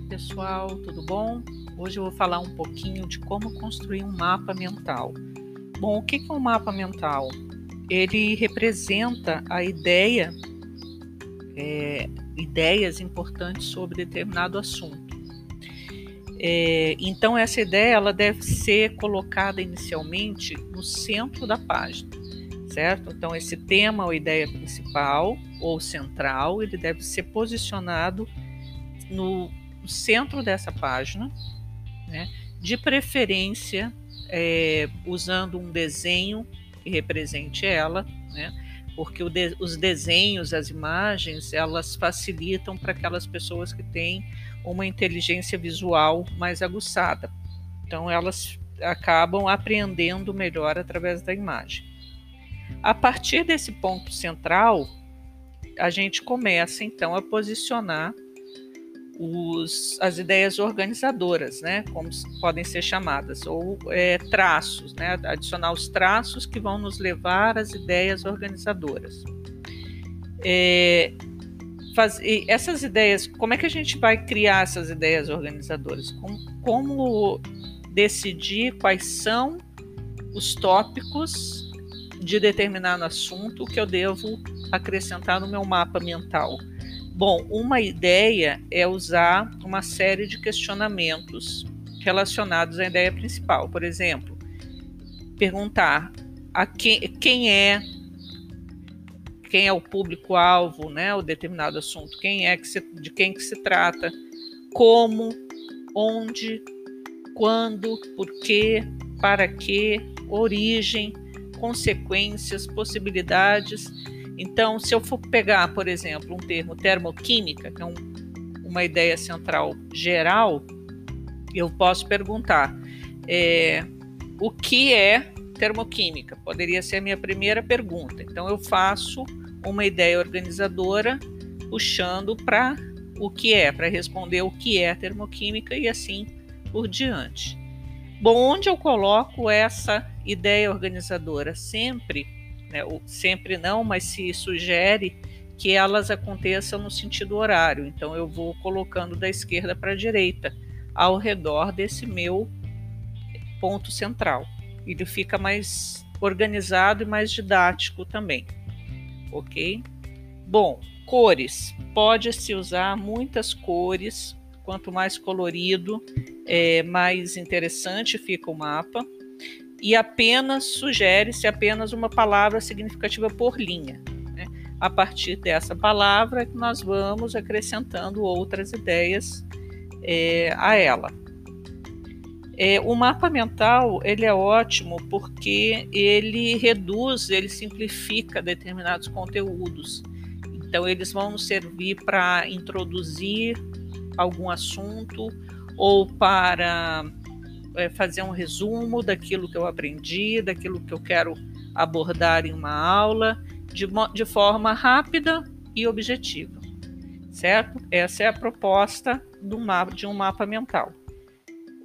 Oi, pessoal, tudo bom? Hoje eu vou falar um pouquinho de como construir um mapa mental. Bom, o que é um mapa mental? Ele representa a ideia, é, ideias importantes sobre determinado assunto. É, então, essa ideia ela deve ser colocada inicialmente no centro da página, certo? Então, esse tema ou ideia principal ou central, ele deve ser posicionado no centro dessa página, né, de preferência é, usando um desenho que represente ela, né, porque de, os desenhos, as imagens, elas facilitam para aquelas pessoas que têm uma inteligência visual mais aguçada. Então, elas acabam apreendendo melhor através da imagem. A partir desse ponto central, a gente começa então a posicionar os, as ideias organizadoras, né, como podem ser chamadas, ou é, traços, né, adicionar os traços que vão nos levar às ideias organizadoras. É, faz, essas ideias, como é que a gente vai criar essas ideias organizadoras? Como, como decidir quais são os tópicos de determinado assunto que eu devo acrescentar no meu mapa mental? Bom, uma ideia é usar uma série de questionamentos relacionados à ideia principal. Por exemplo, perguntar a quem, quem é quem é o público-alvo, né, o determinado assunto, quem é que se, de quem que se trata, como, onde, quando, por quê, para quê, origem, consequências, possibilidades então, se eu for pegar, por exemplo, um termo termoquímica, que é um, uma ideia central geral, eu posso perguntar é, o que é termoquímica? Poderia ser a minha primeira pergunta. Então, eu faço uma ideia organizadora puxando para o que é, para responder o que é termoquímica e assim por diante. Bom, onde eu coloco essa ideia organizadora? Sempre né, sempre não, mas se sugere que elas aconteçam no sentido horário. Então eu vou colocando da esquerda para a direita, ao redor desse meu ponto central. Ele fica mais organizado e mais didático também. Ok? Bom, cores. Pode-se usar muitas cores. Quanto mais colorido, é, mais interessante fica o mapa e apenas sugere-se apenas uma palavra significativa por linha. Né? A partir dessa palavra, nós vamos acrescentando outras ideias é, a ela. É, o mapa mental ele é ótimo porque ele reduz, ele simplifica determinados conteúdos. Então, eles vão nos servir para introduzir algum assunto ou para é, fazer um resumo daquilo que eu aprendi, daquilo que eu quero abordar em uma aula, de, de forma rápida e objetiva, certo? Essa é a proposta do mapa, de um mapa mental.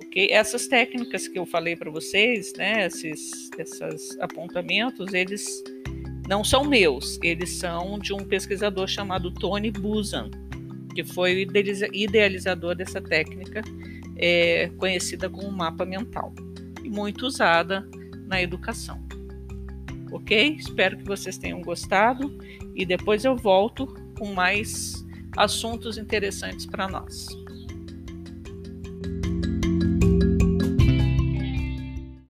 Okay? Essas técnicas que eu falei para vocês, né, esses, esses apontamentos, eles não são meus, eles são de um pesquisador chamado Tony Buzan, que foi o idealizador dessa técnica é conhecida como mapa mental e muito usada na educação. Ok? Espero que vocês tenham gostado e depois eu volto com mais assuntos interessantes para nós.